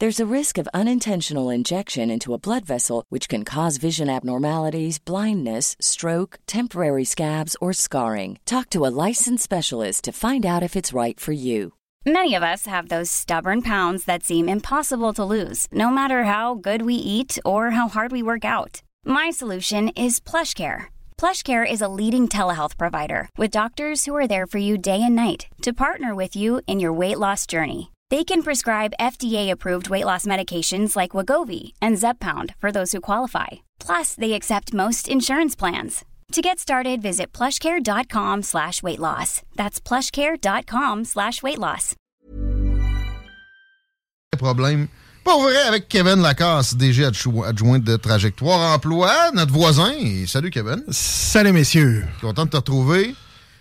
There's a risk of unintentional injection into a blood vessel, which can cause vision abnormalities, blindness, stroke, temporary scabs, or scarring. Talk to a licensed specialist to find out if it's right for you. Many of us have those stubborn pounds that seem impossible to lose, no matter how good we eat or how hard we work out. My solution is PlushCare. PlushCare is a leading telehealth provider with doctors who are there for you day and night to partner with you in your weight loss journey. They can prescribe FDA-approved weight loss medications like Wagovi and Zepbound for those who qualify. Plus, they accept most insurance plans. To get started, visit plushcare.com slash weight loss. That's plushcare.com slash weight loss. Problème. Pas vrai avec Kevin Lacasse, DG adjoint de Trajectoire Emploi, notre voisin. Et salut Kevin. Salut messieurs. Content de te retrouver.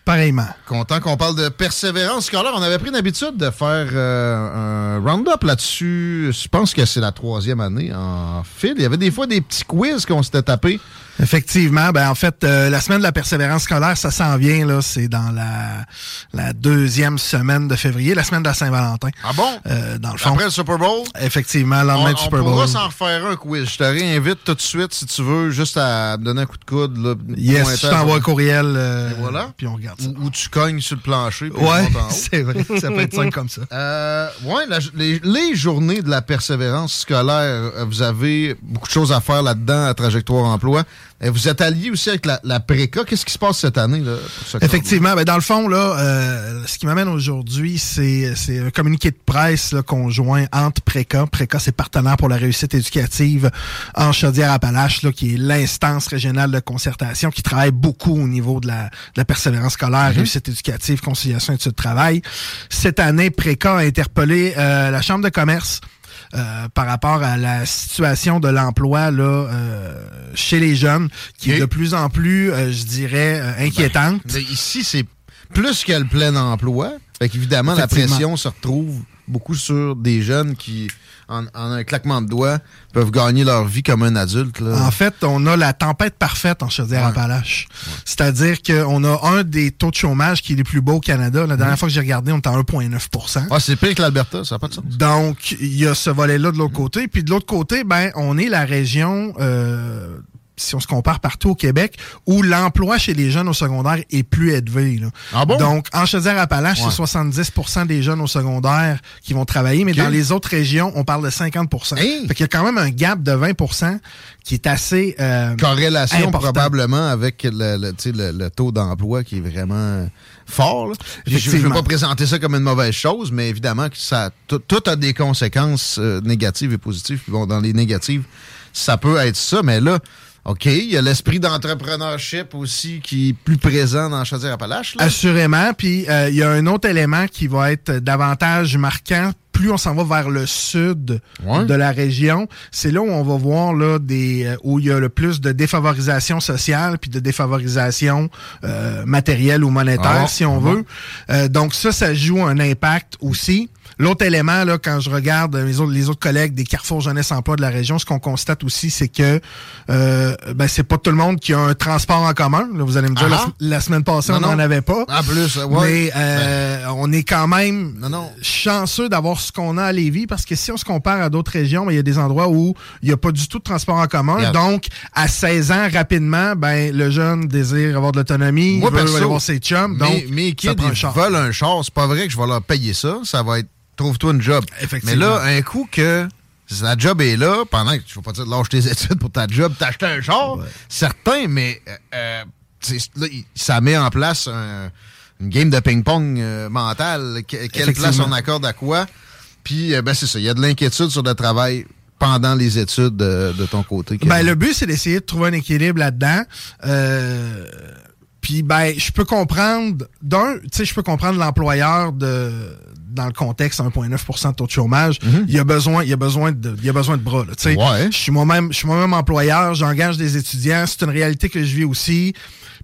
Pareillement. Content qu'on parle de persévérance scolaire. On avait pris l'habitude de faire euh, un round-up là-dessus. Je pense que c'est la troisième année en fil. Il y avait des fois des petits quiz qu'on s'était tapés. Effectivement. Ben, en fait, euh, la semaine de la persévérance scolaire, ça s'en vient. là. C'est dans la, la deuxième semaine de février, la semaine de la Saint-Valentin. Ah bon? Euh, dans le fond. Après le Super Bowl? Effectivement, le lendemain On, du on Super Bowl. pourra s'en refaire un quiz. Je te réinvite tout de suite si tu veux, juste à me donner un coup de coude. Là, Yes, je t'envoie un courriel. euh, Et voilà. Puis on regarde ça. Ou, ou tu cognes sur le plancher. puis Ouais, on c'est vrai. Ça peut être simple comme ça. Euh, ouais, la- les, les journées de la persévérance scolaire, euh, vous avez beaucoup de choses à faire là-dedans à Trajectoire Emploi. Vous êtes allié aussi avec la, la préca. Qu'est-ce qui se passe cette année? Là, pour ce Effectivement, ben dans le fond, là, euh, ce qui m'amène aujourd'hui, c'est un communiqué de presse là, conjoint entre PRECA. PRECA, c'est partenaire pour la réussite éducative en Chaudière-Appalaches, qui est l'instance régionale de concertation qui travaille beaucoup au niveau de la, de la persévérance scolaire, réussite éducative, conciliation et études de travail. Cette année, PRECA a interpellé euh, la Chambre de commerce euh, par rapport à la situation de l'emploi là euh, chez les jeunes, qui est de plus en plus, euh, je dirais, euh, inquiétante. Ici, c'est plus que le plein emploi. Fait qu'évidemment, la pression se retrouve beaucoup sur des jeunes qui, en, en un claquement de doigts, peuvent gagner leur vie comme un adulte. Là. En fait, on a la tempête parfaite en Chaudière-Appalaches. C'est-à-dire qu'on a un des taux de chômage qui est les plus bas au Canada. La dernière fois que j'ai regardé, on était à 1,9 Ah, c'est pire que l'Alberta, ça n'a pas de sens. Donc, il y a ce volet-là de l'autre côté. Puis de l'autre côté, ben, on est la région, euh, si on se compare partout au Québec, où l'emploi chez les jeunes au secondaire est plus élevé. là. Ah bon? Donc, en Chaudière-Appalaches, Ouais. c'est 70% des jeunes au secondaire qui vont travailler, mais dans les autres régions, on parle de 50 Hey! Fait qu'il y a quand même un gap de 20% qui est assez... euh, Corrélation important. probablement avec le, le, taux d'emploi qui est vraiment fort. là. Je ne veux pas présenter ça comme une mauvaise chose, mais évidemment que ça tout, tout a des conséquences euh, négatives et positives. Puis bon, dans les négatives, ça peut être ça, mais là, OK, il y a l'esprit d'entrepreneurship aussi qui est plus présent dans Chaudière-Appalaches. Assurément. Puis euh, il y a un autre élément qui va être davantage marquant plus on s'en va vers le sud de la région, c'est là où on va voir là des euh, où il y a le plus de défavorisation sociale puis de défavorisation euh, matérielle ou monétaire ah, si on ah veut. Euh, donc ça, ça joue un impact aussi. L'autre élément, là, quand je regarde les autres, les autres collègues des Carrefour Jeunesse Emploi de la région, ce qu'on constate aussi, c'est que euh, ben, c'est pas tout le monde qui a un transport en commun. Là, vous allez me dire, la, semaine passée, on n'en avait pas. En plus, ouais. Mais euh, on est quand même chanceux d'avoir ce qu'on a à Lévis, parce que si on se compare à d'autres régions, ben, il y a des endroits où il n'y a pas du tout de transport en commun. Donc, à 16 ans, rapidement, ben le jeune désire avoir de l'autonomie, il veut aller voir ses chums. Donc, mes kids, ils veulent un char. C'est pas vrai que je vais leur payer ça. Ça va être trouve-toi une job. Mais là, un coup que la job est là, pendant que tu vas pas dire lâche tes études pour ta job, t'acheter un char, certain, mais euh, là, ça met en place une game de ping-pong euh, mental. quelle place on accorde à quoi? Puis, euh, ben, c'est ça. Il y a de l'inquiétude sur le travail pendant les études de, ton côté. Ben, le but, c'est d'essayer de trouver un équilibre là-dedans. puis, ben, je peux comprendre, d'un, tu sais, je peux comprendre l'employeur de dans le contexte 1,9 de taux de chômage, mhm. il y a besoin, il y a besoin de, il y a besoin de bras. Là, ouais. Je suis moi-même, je suis moi-même employeur, j'engage des étudiants, c'est une réalité que je vis aussi.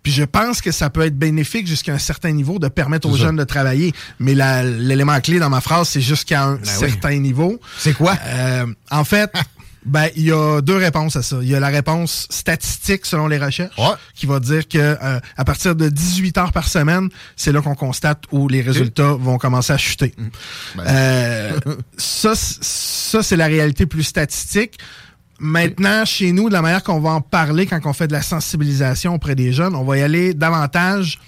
Puis je pense que ça peut être bénéfique jusqu'à un certain niveau de permettre aux jeunes de travailler. Mais l'élément clé dans ma phrase, c'est jusqu'à un ben certain niveau. C'est quoi? Euh, en fait, Ben, il y a deux réponses à ça. Il y a la réponse statistique selon les recherches, qui va dire que euh, à partir de 18 heures par semaine, c'est là qu'on constate où les résultats vont commencer à chuter. Mmh. Ben. Euh, ça, ça c'est la réalité plus statistique. Maintenant, chez nous, de la manière qu'on va en parler quand on fait de la sensibilisation auprès des jeunes, on va y aller davantage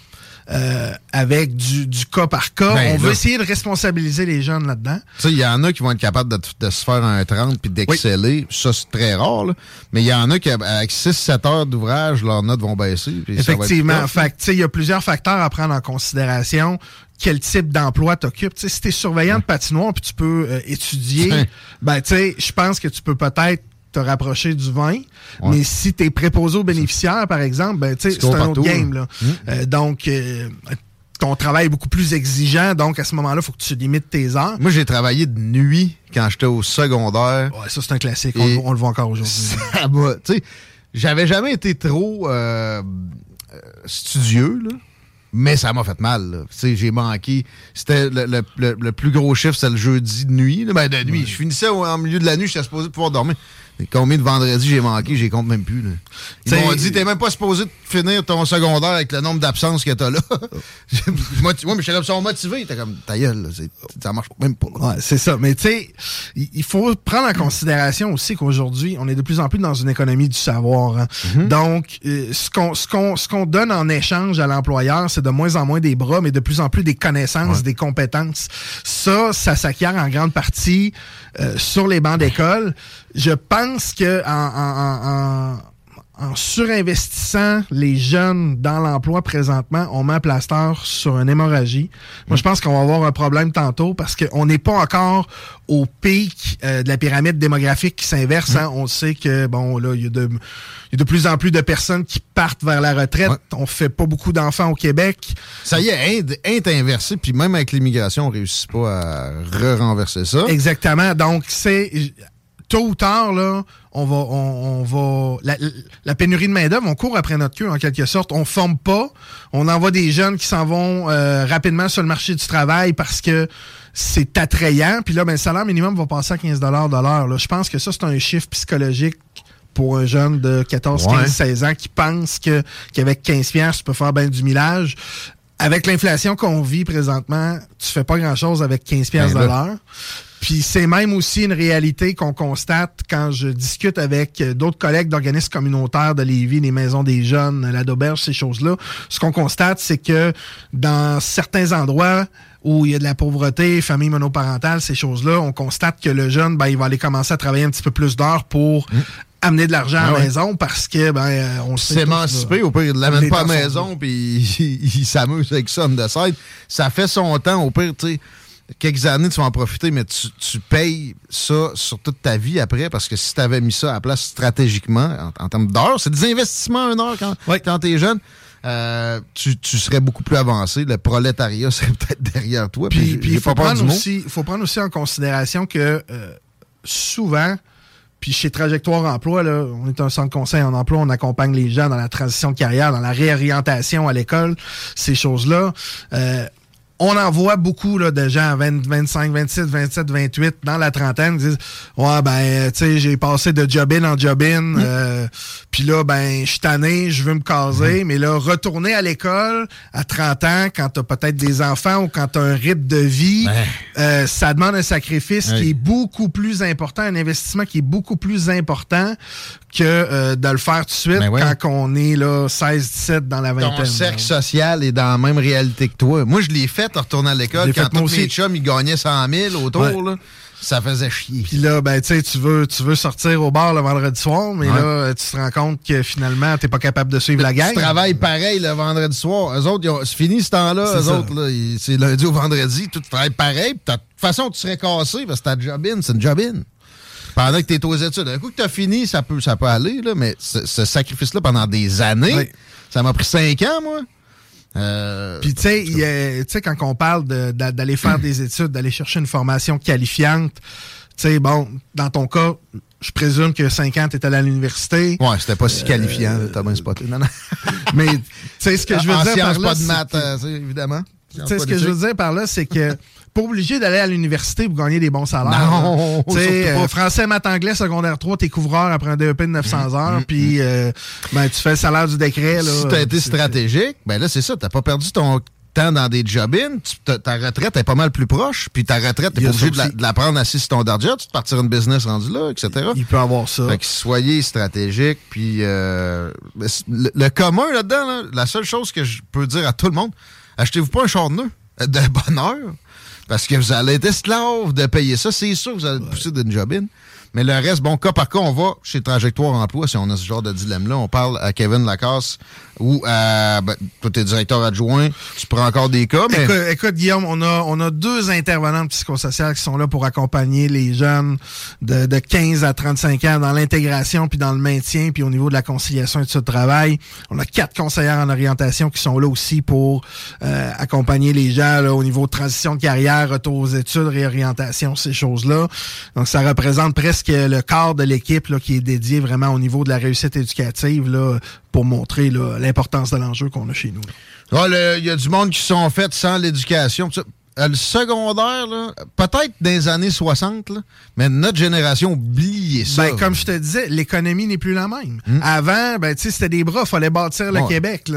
euh, avec du, cas par cas. Ben, on veut essayer de responsabiliser les jeunes là-dedans. Il y en a qui vont être capables de, se faire un 30 puis d'exceller. Ça, c'est très rare. Mais il y en a qui, avec 6-7 heures d'ouvrage, leurs notes vont baisser. Effectivement. Il y a plusieurs facteurs à prendre en considération quel type d'emploi t'occupes? Si tu es surveillant de patinoire puis tu peux euh, étudier, ben je pense que tu peux peut-être te rapprocher du vin. Mais si tu es préposé aux bénéficiaires, par exemple, ben, c'est un autre game. Là. Hum. Euh, donc, euh, ton travail est beaucoup plus exigeant. Donc, à ce moment-là, il faut que tu limites tes heures. Moi, j'ai travaillé de nuit quand j'étais au secondaire. Ouais, ça, c'est un classique. On, le voit encore aujourd'hui. Tu sais, j'avais jamais été trop euh, studieux, là. Mais ça m'a fait mal. J'ai manqué. C'était le, plus gros chiffre, c'était le jeudi de nuit. Ben, de nuit. Je finissais au, milieu de la nuit, j'étais supposé pouvoir dormir. Combien de vendredis j'ai manqué, j'ai compte même plus. Ils m'ont dit, t'es même pas supposé finir ton secondaire avec le nombre d'absences que t'as là. moi, mais comme ça motivé. T'es comme, ta gueule, ça marche même pas. Ouais, c'est ça. Mais tu sais, il faut prendre en considération aussi qu'aujourd'hui, on est de plus en plus dans une économie du savoir. Hein. Mm-hmm. Donc, euh, ce qu'on donne en échange à l'employeur, c'est de moins en moins des bras, mais de plus en plus des connaissances, des compétences. Ça, ça s'acquiert en grande partie sur les bancs d'école. Je pense que en, surinvestissant les jeunes dans l'emploi présentement, on met un plaster sur une hémorragie. Moi, je pense qu'on va avoir un problème tantôt parce qu'on n'est pas encore au pic euh, de la pyramide démographique qui s'inverse. Hein. On sait que, bon, là, il y a de il y a de plus en plus de personnes qui partent vers la retraite. On fait pas beaucoup d'enfants au Québec. Ça y est, Inde est inversé, puis même avec l'immigration, on réussit pas à re-renverser ça. Exactement. Donc, c'est tôt ou tard, là, on va, on, va, la, pénurie de main d'œuvre, on court après notre queue en quelque sorte. On forme pas, on envoie des jeunes qui s'en vont euh, rapidement sur le marché du travail parce que c'est attrayant. Puis là, ben, le salaire minimum va passer à 15 de l'heure. Je pense que ça, c'est un chiffre psychologique pour un jeune de 14, 15, 16 ans qui pense que qu'avec 15 pièces tu peux faire bien du millage. Avec l'inflation qu'on vit présentement, tu fais pas grand-chose avec 15 pièces ben de l'heure. Puis c'est même aussi une réalité qu'on constate quand je discute avec d'autres collègues d'organismes communautaires de Lévis, les maisons des jeunes, la d'auberge, ces choses-là. Ce qu'on constate, c'est que dans certains endroits où il y a de la pauvreté, famille monoparentale, ces choses-là, on constate que le jeune, ben, il va aller commencer à travailler un petit peu plus d'heures pour mmh. Amener de l'argent à la ah maison parce que ben euh, on s'émanciper au pire il l'amène pas à la maison puis il, s'amuse avec ça de side ça fait son temps au pire tu sais quelques années, tu vas en profiter, mais tu, payes ça sur toute ta vie après, parce que si tu avais mis ça à place stratégiquement, en, termes d'heures, c'est des investissements à une heure quand, quand tu es jeune. Euh, tu, serais beaucoup plus avancé. Le prolétariat serait peut-être derrière toi. Puis, il faut, prendre aussi, faut prendre aussi en considération que euh, souvent, puis chez Trajectoire Emploi, là, on est un centre conseil en emploi, on accompagne les gens dans la transition de carrière, dans la réorientation à l'école, ces choses-là. Euh, on en voit beaucoup là, de gens à 25, 26, 27, 28 dans la trentaine qui disent Ouais, ben, tu sais, j'ai passé de job-in en job-in, mm. euh, puis là, ben, je suis tanné, je veux me caser, mm. mais là, retourner à l'école à 30 ans, quand t'as peut-être des enfants ou quand t'as un rythme de vie, euh, ça demande un sacrifice qui est beaucoup plus important, un investissement qui est beaucoup plus important que euh, de le faire tout de suite ben quand on est là 16-17 dans la vingtaine. Ton cercle social est dans la même réalité que toi. Moi, je l'ai fait en retournant à l'école quand tous mes chums, ils gagnaient 100 000 autour. Là, ça faisait chier. Puis là, ben, tu sais, tu veux, tu veux sortir au bar le vendredi soir, mais là, tu te rends compte que finalement, t'es pas capable de suivre la gang. Tu travailles pareil le vendredi soir. Eux autres, c'est fini ce temps-là. Eux autres, là, c'est lundi au vendredi. Tu travailles pareil. de toute façon, tu serais cassé parce que ta job-in, c'est une job-in. Pendant que tu es aux études. Un coup que tu as fini, ça peut, ça peut aller, là, mais ce, sacrifice-là pendant des années, ça m'a pris cinq ans, moi. Euh, Puis tu sais, quand on parle d'aller faire des études, d'aller chercher une formation qualifiante, tu sais, bon, dans ton cas, je présume que 5 ans, tu étais à l'université. Ouais, c'était pas si qualifiant, euh, t'as bien spoté. Non, non. Mais tu sais, ce que je veux dire par là. pas de maths, euh, évidemment. Tu sais, ce que je veux dire par là, c'est que pas obligé d'aller à l'université pour gagner des bons salaires. Non, tu sais, euh, français, maths, anglais, secondaire 3, t'es couvreur après un DEP de 900 mm, heures, mm, puis euh, ben, tu fais le salaire du décret. Là, si t'as été stratégique, ben là, c'est ça, t'as pas perdu ton temps dans des job-ins, ta retraite est pas mal plus proche, puis ta retraite, t'es pas obligé de la, prendre assis sur ton darja, tu te partir une business rendu là, etc. Il peut avoir ça. Fait que soyez stratégique, puis euh, le, commun là-dedans, la seule chose que je peux dire à tout le monde, achetez-vous pas un char de bonheur, parce que vous allez être esclave de payer ça. C'est sûr que vous allez pousser d'une jobine. Mais le reste, bon, cas par cas, on va chez Trajectoire Emploi si on a ce genre de dilemme-là. On parle à Kevin Lacasse ou à. Ben, toi, t'es directeur adjoint, tu prends encore des cas. Mais... Écoute, Guillaume, on a, on a deux intervenantes psychosociales qui sont là pour accompagner les jeunes de, de 15 à 35 ans dans l'intégration, puis dans le maintien, puis au niveau de la conciliation et de travail. On a quatre conseillères en orientation qui sont là aussi pour euh, accompagner les gens là, au niveau de transition de carrière, retour aux études, réorientation, ces choses-là. Donc, ça représente presque que le corps de l'équipe qui est dédié vraiment au niveau de la réussite éducative là, pour montrer l'importance de l'enjeu qu'on a chez nous. Il y a du monde qui sont faits sans l'éducation. Euh, le secondaire, peut-être dans les années 60, mais notre génération oublie ça. Ben, comme je te disais, l'économie n'est plus la même. Hmm. Avant, ben, c'était des bras, fallait bâtir le Québec.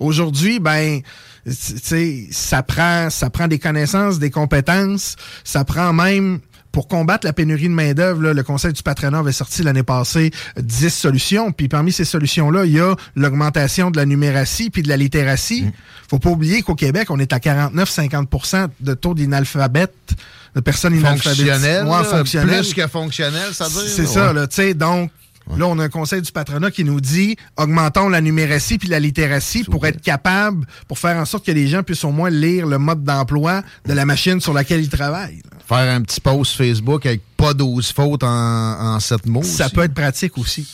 Aujourd'hui, ben, ça prend, ça prend des connaissances, des compétences, ça prend même pour combattre la pénurie de main-d'œuvre, le Conseil du patronat avait sorti l'année passée 10 solutions. Puis parmi ces solutions-là, il y a l'augmentation de la numératie puis de la littératie. Mm. Faut pas oublier qu'au Québec, on est à 49-50% de taux d'inalphabètes de personnes inalphabétiques. Fonctionnelles, Plus que fonctionnel, ça veut dire. C'est ça, là, tu sais, donc Là, on a un conseil du patronat qui nous dit augmentons la numératie puis la littératie pour être capable, pour faire en sorte que les gens puissent au moins lire le mode d'emploi de la machine sur laquelle ils travaillent. Faire un petit post Facebook avec pas 12 fautes en, en 7 mots. Ça peut être pratique aussi.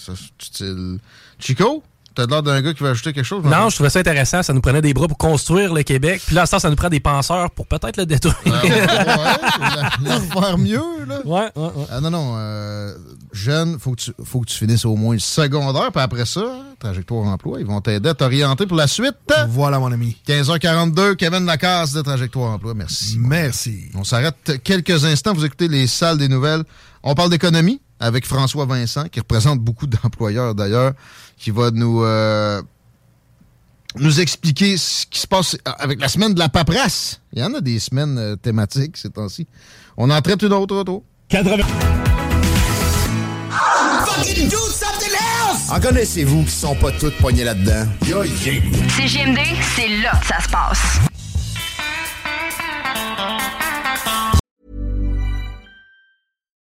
Chico? T'as l'air d'un gars qui va ajouter quelque chose? Non, je trouvais ça intéressant. Ça nous prenait des bras pour construire le Québec. Puis là, ça, ça nous prend des penseurs pour peut-être le détruire. ouais, ouais, faire mieux, là. Ouais, ouais, ouais. Ah, non, non. Euh, jeune, faut que, tu, faut que tu finisses au moins le secondaire. Puis après ça, trajectoire emploi, ils vont t'aider à t'orienter pour la suite. Voilà, mon ami. 15h42, Kevin Lacasse de Trajectoire emploi. Merci. Merci. On s'arrête quelques instants. Vous écoutez les salles des nouvelles. On parle d'économie avec François Vincent, qui représente beaucoup d'employeurs d'ailleurs qui va nous, euh, nous expliquer ce qui se passe avec la semaine de la paperasse. Il y en a des semaines euh, thématiques ces temps-ci. On en traite une autre auto. 80... En connaissez-vous qui sont pas toutes poignées là-dedans? C'est GMD, c'est là que ça se passe.